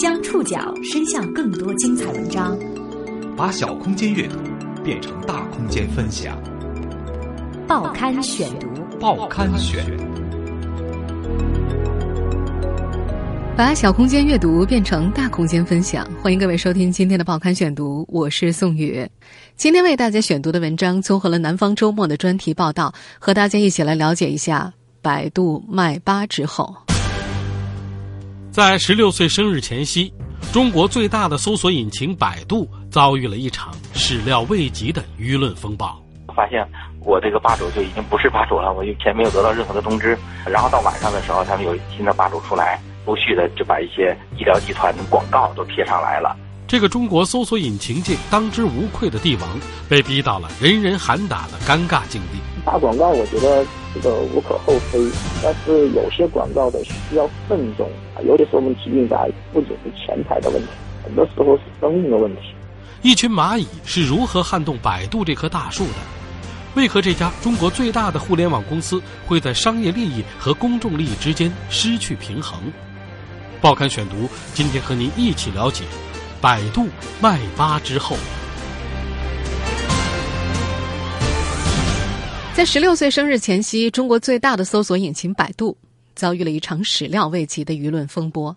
将触角伸向更多精彩文章，把小空间阅读变成大空间分享。报刊选读，报刊选，把小空间阅读变成大空间分享。欢迎各位收听今天的报刊选读，我是宋宇。今天为大家选读的文章综合了《南方周末》的专题报道，和大家一起来了解一下百度卖吧之后。在十六岁生日前夕，中国最大的搜索引擎百度遭遇了一场始料未及的舆论风暴。发现我这个霸主就已经不是霸主了，我以前没有得到任何的通知。然后到晚上的时候，他们有新的霸主出来，陆续的就把一些医疗集团的广告都贴上来了。这个中国搜索引擎界当之无愧的帝王，被逼到了人人喊打的尴尬境地。打广告，我觉得这个无可厚非，但是有些广告的需要慎重。尤其是我们疾病吧，不仅是钱财的问题，很多时候是生命的问题。一群蚂蚁是如何撼动百度这棵大树的？为何这家中国最大的互联网公司会在商业利益和公众利益之间失去平衡？报刊选读，今天和您一起了解百度卖吧之后。在十六岁生日前夕，中国最大的搜索引擎百度。遭遇了一场始料未及的舆论风波。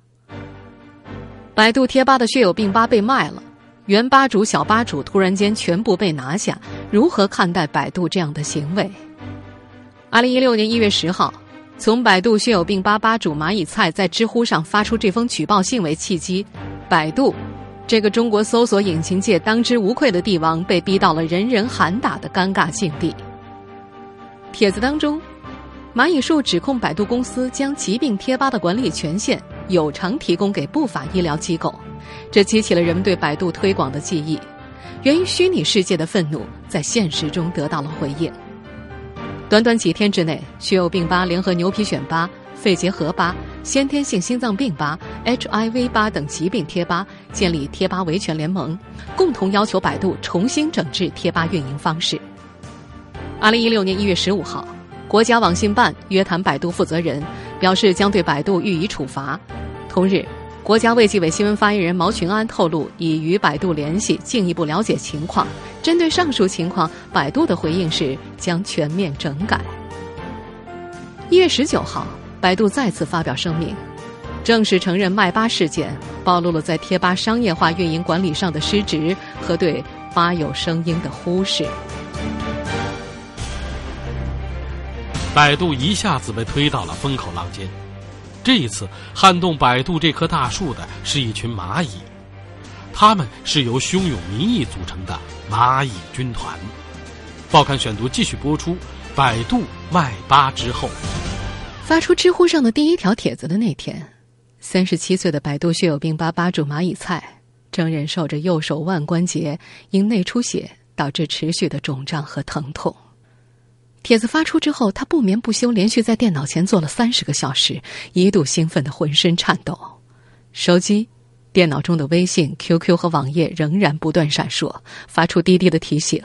百度贴吧的血友病吧被卖了，原吧主、小吧主突然间全部被拿下，如何看待百度这样的行为？二零一六年一月十号，从百度血友病吧吧主蚂蚁菜在知乎上发出这封举报信为契机，百度这个中国搜索引擎界当之无愧的帝王被逼到了人人喊打的尴尬境地。帖子当中。蚂蚁树指控百度公司将疾病贴吧的管理权限有偿提供给不法医疗机构，这激起了人们对百度推广的记忆。源于虚拟世界的愤怒，在现实中得到了回应。短短几天之内，血友病吧联合牛皮癣吧、肺结核吧、先天性心脏病吧、HIV 吧等疾病贴吧建立贴吧维权联盟，共同要求百度重新整治贴吧运营方式。二零一六年一月十五号。国家网信办约谈百度负责人，表示将对百度予以处罚。同日，国家卫计委新闻发言人毛群安透露，已与百度联系，进一步了解情况。针对上述情况，百度的回应是将全面整改。一月十九号，百度再次发表声明，正式承认麦巴事件暴露了在贴吧商业化运营管理上的失职和对吧友声音的忽视。百度一下子被推到了风口浪尖，这一次撼动百度这棵大树的是一群蚂蚁，他们是由汹涌民意组成的蚂蚁军团。报刊选读继续播出：百度卖吧之后，发出知乎上的第一条帖子的那天，三十七岁的百度血友病吧吧主蚂蚁菜正忍受着右手腕关节因内出血导致持续的肿胀和疼痛。帖子发出之后，他不眠不休，连续在电脑前坐了三十个小时，一度兴奋的浑身颤抖。手机、电脑中的微信、QQ 和网页仍然不断闪烁，发出滴滴的提醒。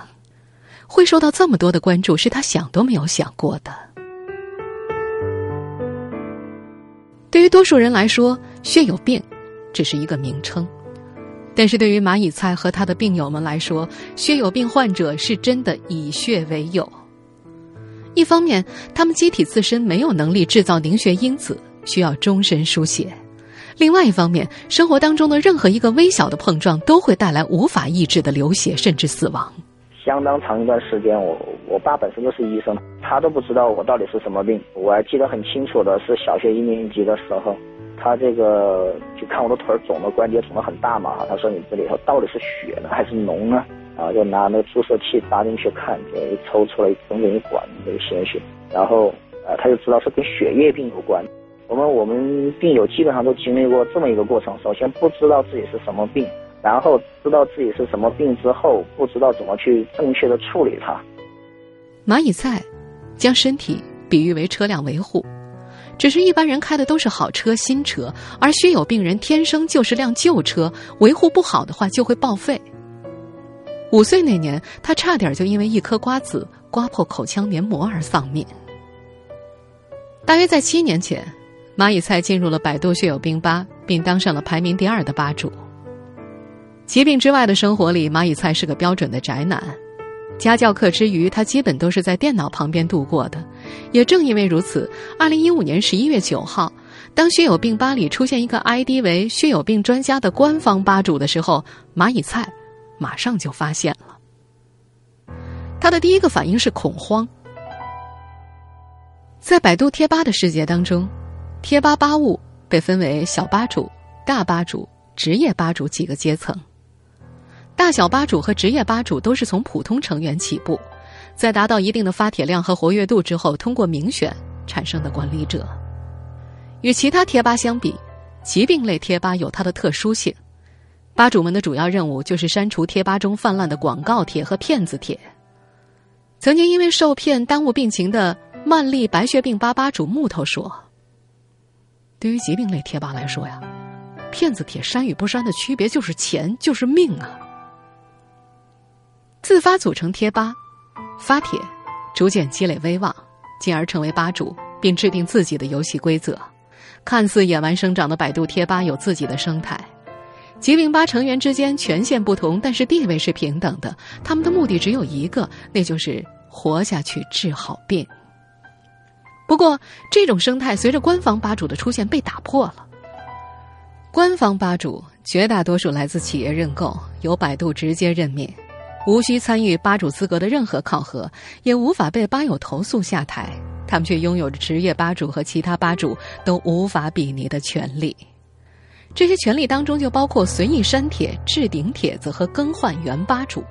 会受到这么多的关注，是他想都没有想过的。对于多数人来说，血友病只是一个名称，但是对于蚂蚁菜和他的病友们来说，血友病患者是真的以血为友。一方面，他们机体自身没有能力制造凝血因子，需要终身输血；另外一方面，生活当中的任何一个微小的碰撞都会带来无法抑制的流血，甚至死亡。相当长一段时间，我我爸本身就是医生，他都不知道我到底是什么病。我还记得很清楚的是小学一年级的时候，他这个就看我的腿肿的关节肿的很大嘛，他说你这里头到底是血呢还是脓呢？啊，就拿那个注射器扎进去看，就抽出来整整一管那个鲜血，然后呃，他就知道是跟血液病有关。我们我们病友基本上都经历过这么一个过程：首先不知道自己是什么病，然后知道自己是什么病之后，不知道怎么去正确的处理它。蚂蚁菜将身体比喻为车辆维护，只是一般人开的都是好车、新车，而血友病人天生就是辆旧车，维护不好的话就会报废。五岁那年，他差点就因为一颗瓜子刮破口腔黏膜而丧命。大约在七年前，蚂蚁菜进入了百度血友病吧，并当上了排名第二的吧主。疾病之外的生活里，蚂蚁菜是个标准的宅男。家教课之余，他基本都是在电脑旁边度过的。也正因为如此，二零一五年十一月九号，当血友病吧里出现一个 ID 为“血友病专家”的官方吧主的时候，蚂蚁菜马上就发现了。他的第一个反应是恐慌。在百度贴吧的世界当中，贴吧吧务被分为小吧主、大吧主、职业吧主几个阶层。大小吧主和职业吧主都是从普通成员起步，在达到一定的发帖量和活跃度之后，通过民选产生的管理者。与其他贴吧相比，疾病类贴吧有它的特殊性。吧主们的主要任务就是删除贴吧中泛滥的广告帖和骗子帖。曾经因为受骗耽误病情的曼丽白血病吧吧主木头说：“对于疾病类贴吧来说呀，骗子帖删与不删的区别就是钱，就是命啊。”自发组成贴吧，发帖，逐渐积累威望，进而成为吧主，并制定自己的游戏规则。看似野蛮生长的百度贴吧有自己的生态。疾病吧成员之间权限不同，但是地位是平等的。他们的目的只有一个，那就是活下去，治好病。不过，这种生态随着官方吧主的出现被打破了。官方吧主绝大多数来自企业认购，由百度直接任命。无需参与吧主资格的任何考核，也无法被吧友投诉下台。他们却拥有着职业吧主和其他吧主都无法比拟的权利。这些权利当中就包括随意删帖、置顶帖子和更换原吧主。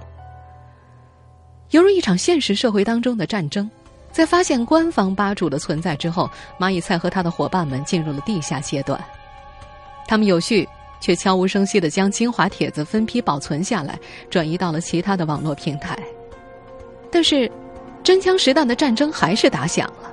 犹如一场现实社会当中的战争，在发现官方吧主的存在之后，蚂蚁菜和他的伙伴们进入了地下阶段。他们有序。却悄无声息地将精华帖子分批保存下来，转移到了其他的网络平台。但是，真枪实弹的战争还是打响了。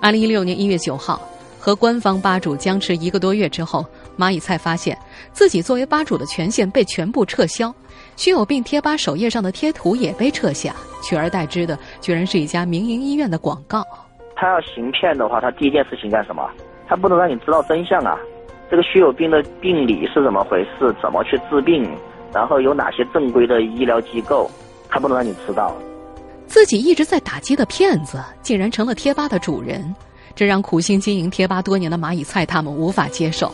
二零一六年一月九号，和官方吧主僵持一个多月之后，蚂蚁菜发现自己作为吧主的权限被全部撤销，虚有病贴吧首页上的贴图也被撤下，取而代之的居然是一家民营医院的广告。他要行骗的话，他第一件事情干什么？他不能让你知道真相啊！这个虚有病的病理是怎么回事？怎么去治病？然后有哪些正规的医疗机构？他不能让你知道。自己一直在打击的骗子，竟然成了贴吧的主人，这让苦心经营贴吧多年的蚂蚁菜他们无法接受。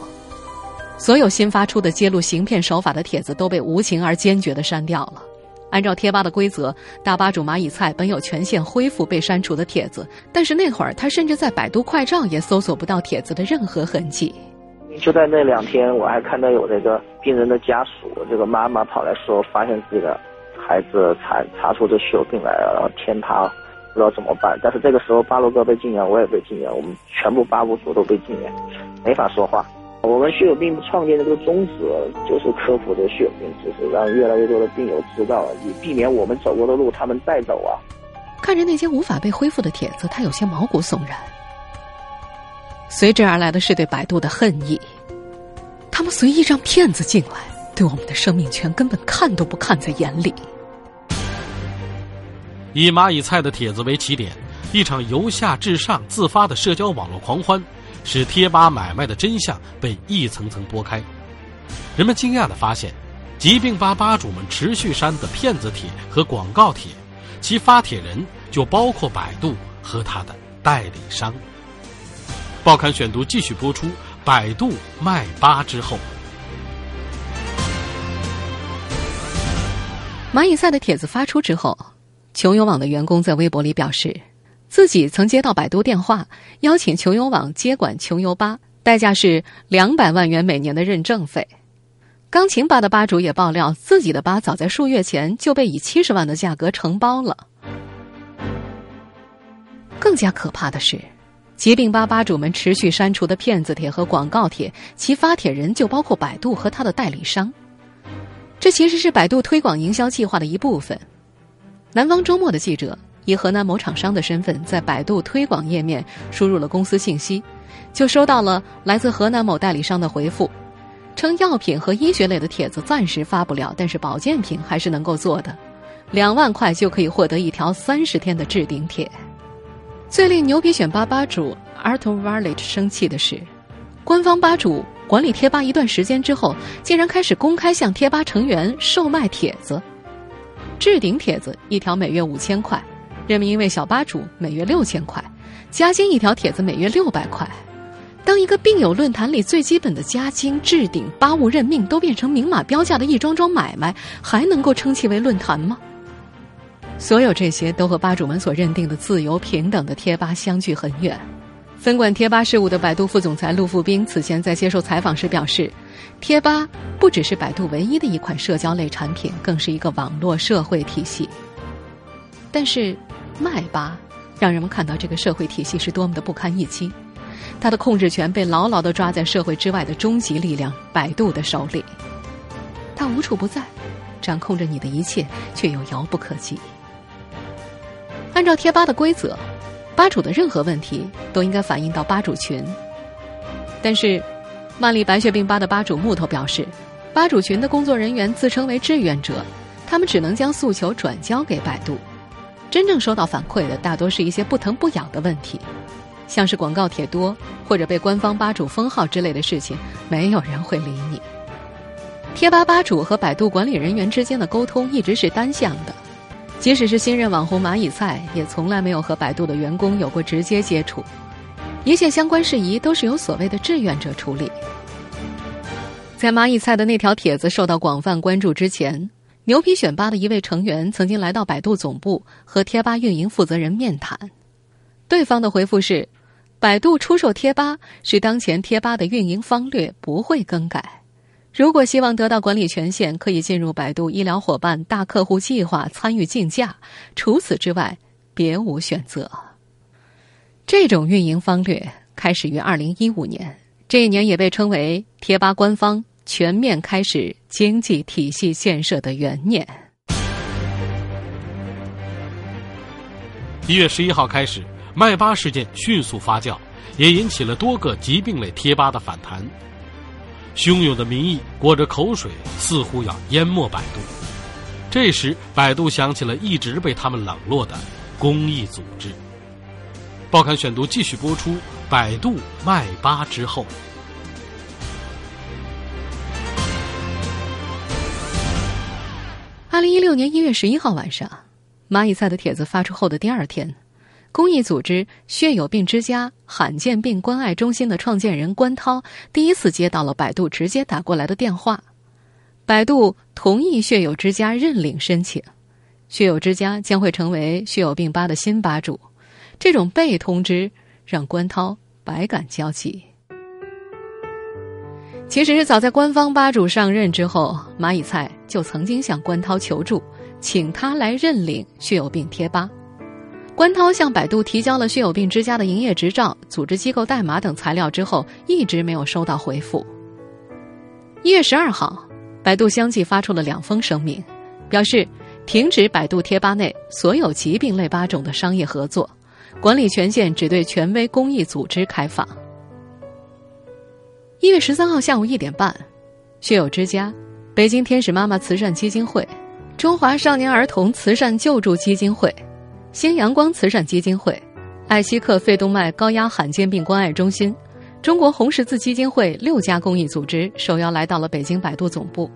所有新发出的揭露行骗手法的帖子都被无情而坚决的删掉了。按照贴吧的规则，大吧主蚂蚁菜本有权限恢复被删除的帖子，但是那会儿他甚至在百度快照也搜索不到帖子的任何痕迹。就在那两天，我还看到有这个病人的家属，这个妈妈跑来说，发现自己的孩子查查出这血友病来了，然后天塌，不知道怎么办。但是这个时候，巴罗哥被禁言，我也被禁言，我们全部八五组都被禁言，没法说话。我们血友病创建的这个宗旨，就是科普这个血友病知识，让越来越多的病友知道，以避免我们走过的路他们再走啊。看着那些无法被恢复的帖子，他有些毛骨悚然。随之而来的是对百度的恨意。他们随意让骗子进来，对我们的生命权根本看都不看在眼里。以蚂蚁菜的帖子为起点，一场由下至上自发的社交网络狂欢，使贴吧买卖的真相被一层层剥开。人们惊讶的发现，疾病吧吧主们持续删的骗子帖和广告帖，其发帖人就包括百度和他的代理商。报刊选读继续播出。百度卖吧之后，蚂蚁赛的帖子发出之后，穷游网的员工在微博里表示，自己曾接到百度电话，邀请穷游网接管穷游吧，代价是两百万元每年的认证费。钢琴吧的吧主也爆料，自己的吧早在数月前就被以七十万的价格承包了。更加可怕的是。疾病吧吧主们持续删除的骗子帖和广告帖，其发帖人就包括百度和他的代理商。这其实是百度推广营销计划的一部分。南方周末的记者以河南某厂商的身份，在百度推广页面输入了公司信息，就收到了来自河南某代理商的回复，称药品和医学类的帖子暂时发不了，但是保健品还是能够做的，两万块就可以获得一条三十天的置顶帖。最令牛皮癣吧吧主 Arthur Varlet 生气的是，官方吧主管理贴吧一段时间之后，竟然开始公开向贴吧成员售卖帖子。置顶帖子一条每月五千块，任命一位小吧主每月六千块，加精一条帖子每月六百块。当一个病友论坛里最基本的加精、置顶、吧务任命都变成明码标价的一桩桩买卖，还能够称其为论坛吗？所有这些都和吧主们所认定的自由平等的贴吧相距很远。分管贴吧事务的百度副总裁陆富斌此前在接受采访时表示，贴吧不只是百度唯一的一款社交类产品，更是一个网络社会体系。但是，麦巴让人们看到这个社会体系是多么的不堪一击，他的控制权被牢牢的抓在社会之外的终极力量百度的手里，他无处不在，掌控着你的一切，却又遥不可及。按照贴吧的规则。吧主的任何问题都应该反映到吧主群。但是，曼丽白血病吧的吧主木头表示，吧主群的工作人员自称为志愿者，他们只能将诉求转交给百度。真正收到反馈的大多是一些不疼不痒的问题，像是广告帖多或者被官方吧主封号之类的事情，没有人会理你。贴吧吧主和百度管理人员之间的沟通一直是单向的。即使是新任网红蚂蚁菜，也从来没有和百度的员工有过直接接触，一切相关事宜都是由所谓的志愿者处理。在蚂蚁菜的那条帖子受到广泛关注之前，牛皮癣吧的一位成员曾经来到百度总部和贴吧运营负责人面谈，对方的回复是：百度出售贴吧是当前贴吧的运营方略，不会更改。如果希望得到管理权限，可以进入百度医疗伙伴大客户计划参与竞价。除此之外，别无选择。这种运营方略开始于二零一五年，这一年也被称为贴吧官方全面开始经济体系建设的元年。一月十一号开始，麦巴事件迅速发酵，也引起了多个疾病类贴吧的反弹。汹涌的民意裹着口水，似乎要淹没百度。这时，百度想起了一直被他们冷落的公益组织。报刊选读继续播出：百度麦巴之后。零一六年一月十一号晚上，蚂蚁赛的帖子发出后的第二天。公益组织血友病之家罕见病关爱中心的创建人关涛第一次接到了百度直接打过来的电话，百度同意血友之家认领申请，血友之家将会成为血友病吧的新吧主。这种被通知让关涛百感交集。其实早在官方吧主上任之后，蚂蚁菜就曾经向关涛求助，请他来认领血友病贴吧。关涛向百度提交了血友病之家的营业执照、组织机构代码等材料之后，一直没有收到回复。一月十二号，百度相继发出了两封声明，表示停止百度贴吧内所有疾病类吧种的商业合作，管理权限只对权威公益组织开放。一月十三号下午一点半，血友之家、北京天使妈妈慈善基金会、中华少年儿童慈善救助基金会。新阳光慈善基金会、艾希克肺动脉高压罕见病关爱中心、中国红十字基金会六家公益组织受邀来到了北京百度总部。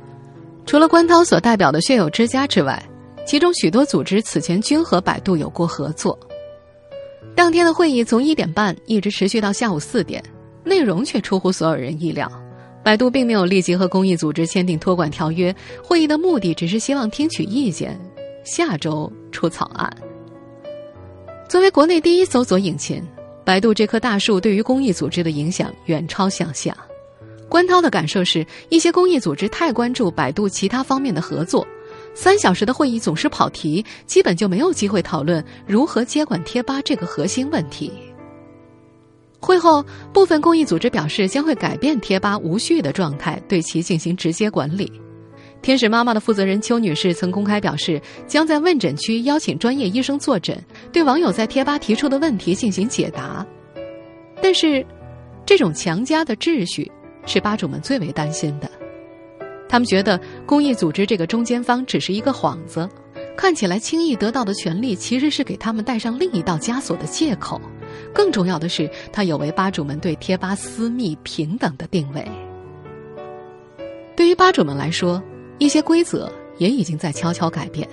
除了关涛所代表的血友之家之外，其中许多组织此前均和百度有过合作。当天的会议从一点半一直持续到下午四点，内容却出乎所有人意料。百度并没有立即和公益组织签订托管条约，会议的目的只是希望听取意见，下周出草案。作为国内第一搜索引擎，百度这棵大树对于公益组织的影响远超想象。关涛的感受是，一些公益组织太关注百度其他方面的合作，三小时的会议总是跑题，基本就没有机会讨论如何接管贴吧这个核心问题。会后，部分公益组织表示将会改变贴吧无序的状态，对其进行直接管理。天使妈妈的负责人邱女士曾公开表示，将在问诊区邀请专业医生坐诊，对网友在贴吧提出的问题进行解答。但是，这种强加的秩序是吧主们最为担心的。他们觉得公益组织这个中间方只是一个幌子，看起来轻易得到的权利，其实是给他们带上另一道枷锁的借口。更重要的是，它有违吧主们对贴吧私密平等的定位。对于吧主们来说，一些规则也已经在悄悄改变。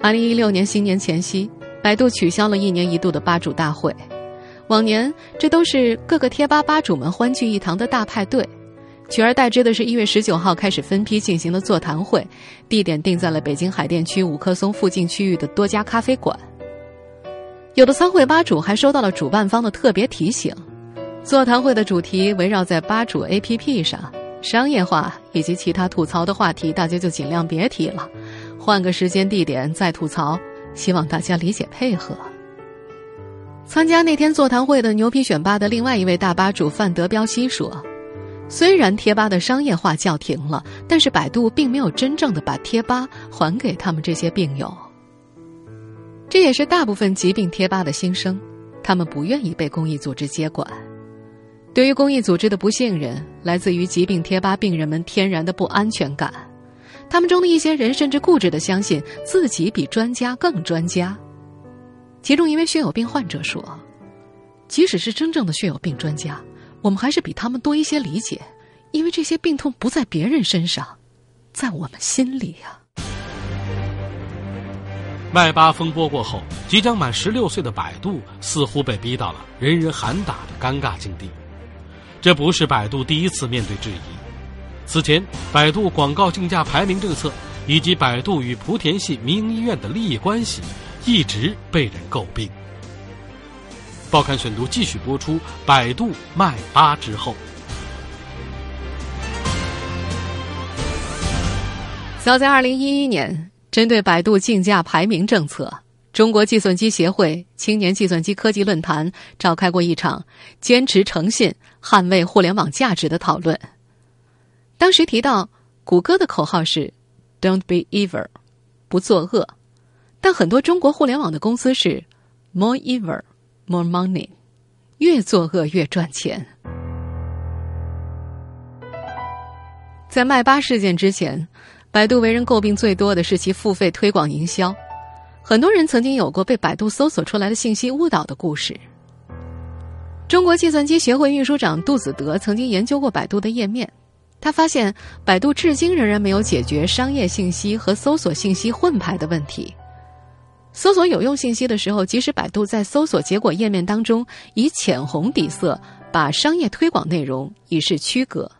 二零一六年新年前夕，百度取消了一年一度的吧主大会。往年这都是各个贴吧吧主们欢聚一堂的大派对，取而代之的是一月十九号开始分批进行的座谈会，地点定在了北京海淀区五棵松附近区域的多家咖啡馆。有的参会吧主还收到了主办方的特别提醒，座谈会的主题围绕在吧主 APP 上，商业化以及其他吐槽的话题，大家就尽量别提了。换个时间地点再吐槽，希望大家理解配合。参加那天座谈会的牛皮选吧的另外一位大吧主范德彪西说：“虽然贴吧的商业化叫停了，但是百度并没有真正的把贴吧还给他们这些病友。这也是大部分疾病贴吧的心声，他们不愿意被公益组织接管。对于公益组织的不信任，来自于疾病贴吧病人们天然的不安全感。”他们中的一些人甚至固执的相信自己比专家更专家。其中一位血友病患者说：“即使是真正的血友病专家，我们还是比他们多一些理解，因为这些病痛不在别人身上，在我们心里呀。”麦巴风波过后，即将满十六岁的百度似乎被逼到了人人喊打的尴尬境地。这不是百度第一次面对质疑。此前，百度广告竞价排名政策以及百度与莆田系民营医院的利益关系，一直被人诟病。报刊选读继续播出：百度卖吧之后，早在二零一一年，针对百度竞价排名政策，中国计算机协会青年计算机科技论坛召开过一场“坚持诚信，捍卫互联网价值”的讨论。当时提到，谷歌的口号是 “Don't be evil”，不作恶。但很多中国互联网的公司是 “More evil, more money”，越作恶越赚钱。在麦巴事件之前，百度为人诟病最多的是其付费推广营销。很多人曾经有过被百度搜索出来的信息误导的故事。中国计算机协会秘书长杜子德曾经研究过百度的页面。他发现，百度至今仍然没有解决商业信息和搜索信息混排的问题。搜索有用信息的时候，即使百度在搜索结果页面当中以浅红底色把商业推广内容以示区隔，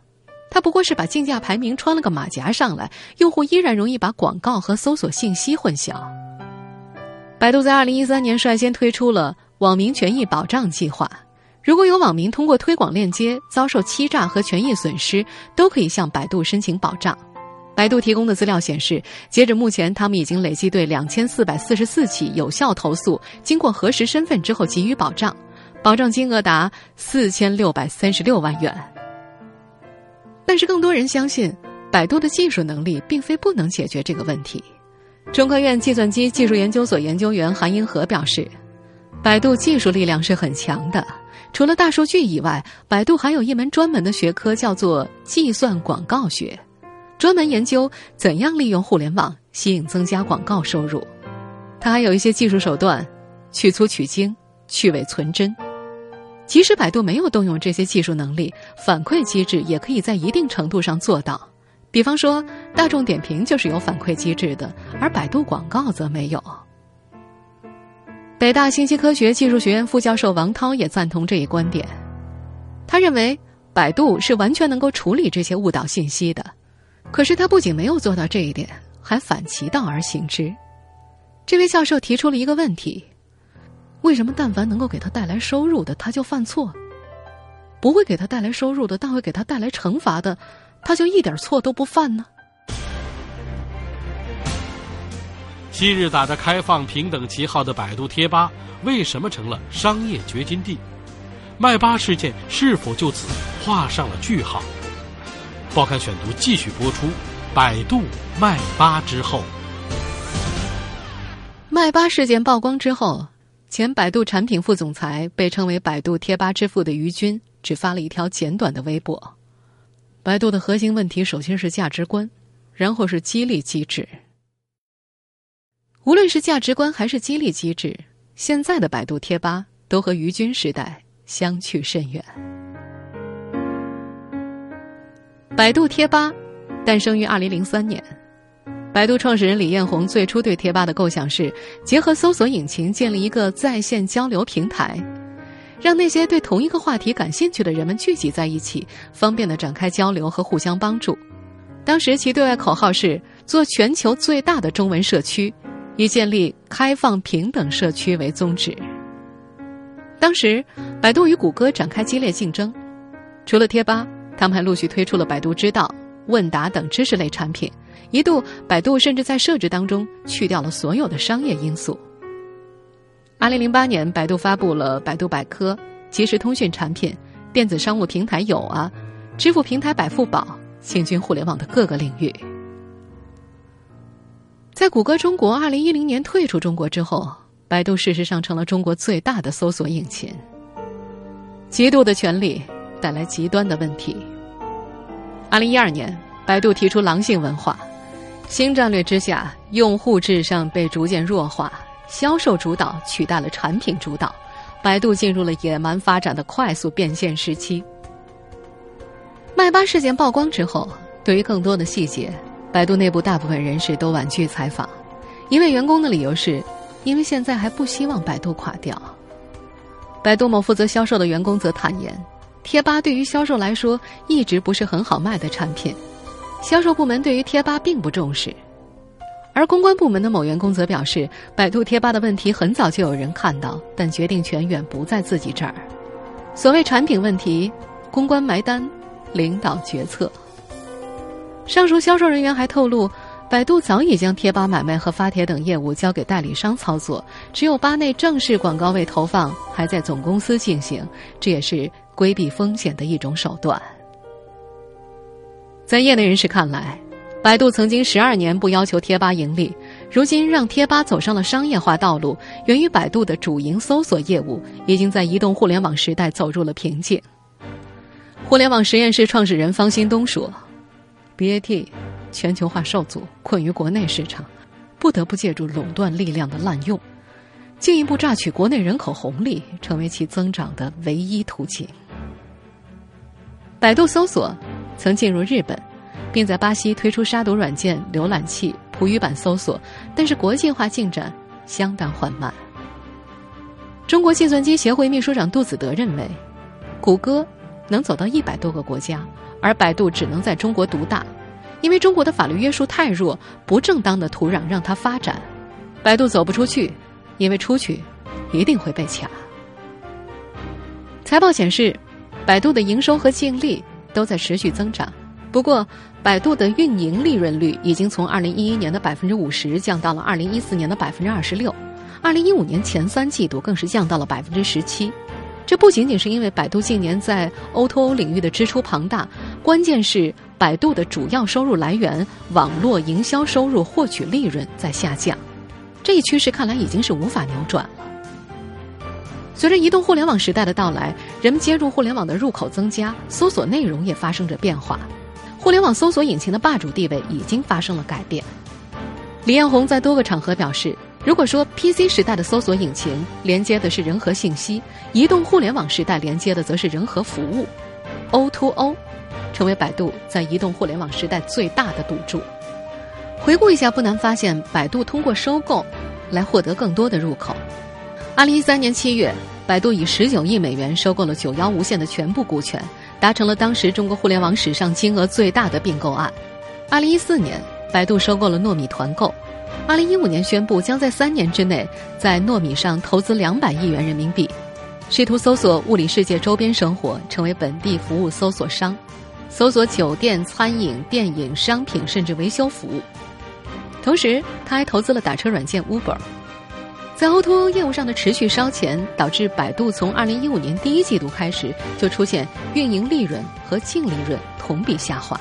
他不过是把竞价排名穿了个马甲上来，用户依然容易把广告和搜索信息混淆。百度在二零一三年率先推出了网民权益保障计划。如果有网民通过推广链接遭受欺诈和权益损失，都可以向百度申请保障。百度提供的资料显示，截止目前，他们已经累计对两千四百四十四起有效投诉，经过核实身份之后给予保障，保障金额达四千六百三十六万元。但是，更多人相信，百度的技术能力并非不能解决这个问题。中科院计算机技术研究所研究员韩英和表示，百度技术力量是很强的。除了大数据以外，百度还有一门专门的学科，叫做计算广告学，专门研究怎样利用互联网吸引增加广告收入。它还有一些技术手段，去粗取精、去伪存真。即使百度没有动用这些技术能力，反馈机制也可以在一定程度上做到。比方说，大众点评就是有反馈机制的，而百度广告则没有。北大信息科学技术学院副教授王涛也赞同这一观点。他认为，百度是完全能够处理这些误导信息的。可是，他不仅没有做到这一点，还反其道而行之。这位教授提出了一个问题：为什么但凡能够给他带来收入的，他就犯错；不会给他带来收入的，但会给他带来惩罚的，他就一点错都不犯呢？昔日打着开放平等旗号的百度贴吧，为什么成了商业掘金地？麦巴事件是否就此画上了句号？报刊选读继续播出：百度麦巴之后，麦巴事件曝光之后，前百度产品副总裁、被称为“百度贴吧之父”的于军，只发了一条简短的微博：“百度的核心问题，首先是价值观，然后是激励机制。”无论是价值观还是激励机制，现在的百度贴吧都和于军时代相去甚远。百度贴吧诞生于二零零三年，百度创始人李彦宏最初对贴吧的构想是结合搜索引擎建立一个在线交流平台，让那些对同一个话题感兴趣的人们聚集在一起，方便的展开交流和互相帮助。当时其对外口号是做全球最大的中文社区，以建立开放平等社区为宗旨。当时，百度与谷歌展开激烈竞争，除了贴吧。他们还陆续推出了百度知道、问答等知识类产品，一度百度甚至在设置当中去掉了所有的商业因素。二零零八年，百度发布了百度百科、即时通讯产品、电子商务平台有啊、支付平台百付宝，进军互联网的各个领域。在谷歌中国二零一零年退出中国之后，百度事实上成了中国最大的搜索引擎。极度的权力。带来极端的问题。二零一二年，百度提出狼性文化，新战略之下，用户至上被逐渐弱化，销售主导取代了产品主导，百度进入了野蛮发展的快速变现时期。麦巴事件曝光之后，对于更多的细节，百度内部大部分人士都婉拒采访，一位员工的理由是，因为现在还不希望百度垮掉。百度某负责销售的员工则坦言。贴吧对于销售来说一直不是很好卖的产品，销售部门对于贴吧并不重视，而公关部门的某员工则表示，百度贴吧的问题很早就有人看到，但决定权远不在自己这儿。所谓产品问题，公关埋单，领导决策。上述销售人员还透露，百度早已将贴吧买卖和发帖等业务交给代理商操作，只有吧内正式广告位投放还在总公司进行，这也是。规避风险的一种手段。在业内人士看来，百度曾经十二年不要求贴吧盈利，如今让贴吧走上了商业化道路，源于百度的主营搜索业务已经在移动互联网时代走入了瓶颈。互联网实验室创始人方新东说：“BAT 全球化受阻，困于国内市场，不得不借助垄断力量的滥用。”进一步榨取国内人口红利，成为其增长的唯一途径。百度搜索曾进入日本，并在巴西推出杀毒软件浏览器葡语版搜索，但是国际化进展相当缓慢。中国计算机协会秘书长杜子德认为，谷歌能走到一百多个国家，而百度只能在中国独大，因为中国的法律约束太弱，不正当的土壤让它发展，百度走不出去。因为出去一定会被卡。财报显示，百度的营收和净利都在持续增长。不过，百度的运营利润率已经从二零一一年的百分之五十降到了二零一四年的百分之二十六，二零一五年前三季度更是降到了百分之十七。这不仅仅是因为百度近年在 O2O 领域的支出庞大，关键是百度的主要收入来源网络营销收入获取利润在下降。这一趋势看来已经是无法扭转了。随着移动互联网时代的到来，人们接入互联网的入口增加，搜索内容也发生着变化。互联网搜索引擎的霸主地位已经发生了改变。李彦宏在多个场合表示，如果说 PC 时代的搜索引擎连接的是人和信息，移动互联网时代连接的则是人和服务，O2O 成为百度在移动互联网时代最大的赌注。回顾一下，不难发现，百度通过收购来获得更多的入口。二零一三年七月，百度以十九亿美元收购了九幺无线的全部股权，达成了当时中国互联网史上金额最大的并购案。二零一四年，百度收购了糯米团购。二零一五年宣布将在三年之内在糯米上投资两百亿元人民币，试图搜索物理世界周边生活，成为本地服务搜索商，搜索酒店、餐饮、电影、商品，甚至维修服务。同时，他还投资了打车软件 Uber，在 O2O 业务上的持续烧钱，导致百度从2015年第一季度开始就出现运营利润和净利润同比下滑。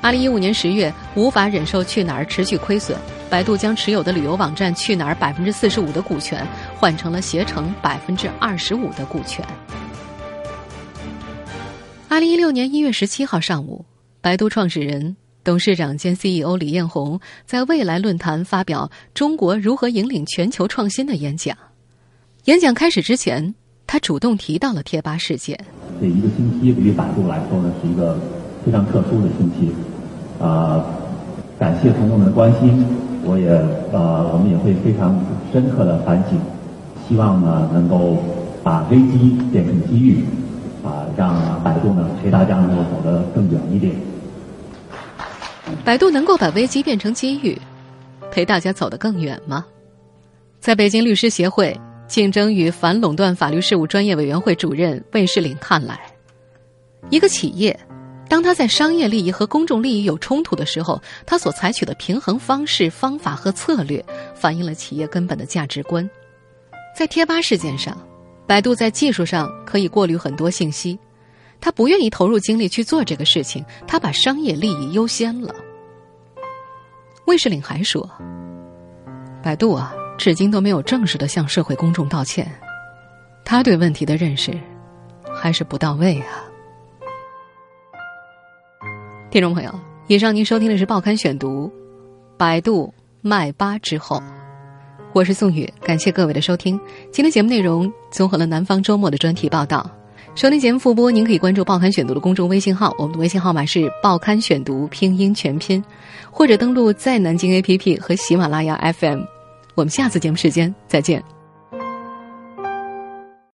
2015年十月，无法忍受去哪儿持续亏损，百度将持有的旅游网站去哪儿百分之四十五的股权换成了携程百分之二十五的股权。2016年1月17号上午，百度创始人。董事长兼 CEO 李彦宏在未来论坛发表“中国如何引领全球创新”的演讲。演讲开始之前，他主动提到了贴吧事件。这一个星期对于百度来说呢，是一个非常特殊的星期。啊，感谢朋友们的关心，我也呃，我们也会非常深刻的反省，希望呢能够把危机变成机遇，啊，让百度呢陪大家能够走得更远一点。百度能够把危机变成机遇，陪大家走得更远吗？在北京律师协会竞争与反垄断法律事务专业委员会主任魏世林看来，一个企业当他在商业利益和公众利益有冲突的时候，他所采取的平衡方式、方法和策略，反映了企业根本的价值观。在贴吧事件上，百度在技术上可以过滤很多信息。他不愿意投入精力去做这个事情，他把商业利益优先了。魏世岭还说：“百度啊，至今都没有正式的向社会公众道歉，他对问题的认识还是不到位啊。”听众朋友，以上您收听的是《报刊选读》，百度卖吧之后，我是宋宇，感谢各位的收听。今天节目内容综合了南方周末的专题报道。收听节目复播，您可以关注《报刊选读》的公众微信号，我们的微信号码是“报刊选读”拼音全拼，或者登录在南京 APP 和喜马拉雅 FM。我们下次节目时间再见。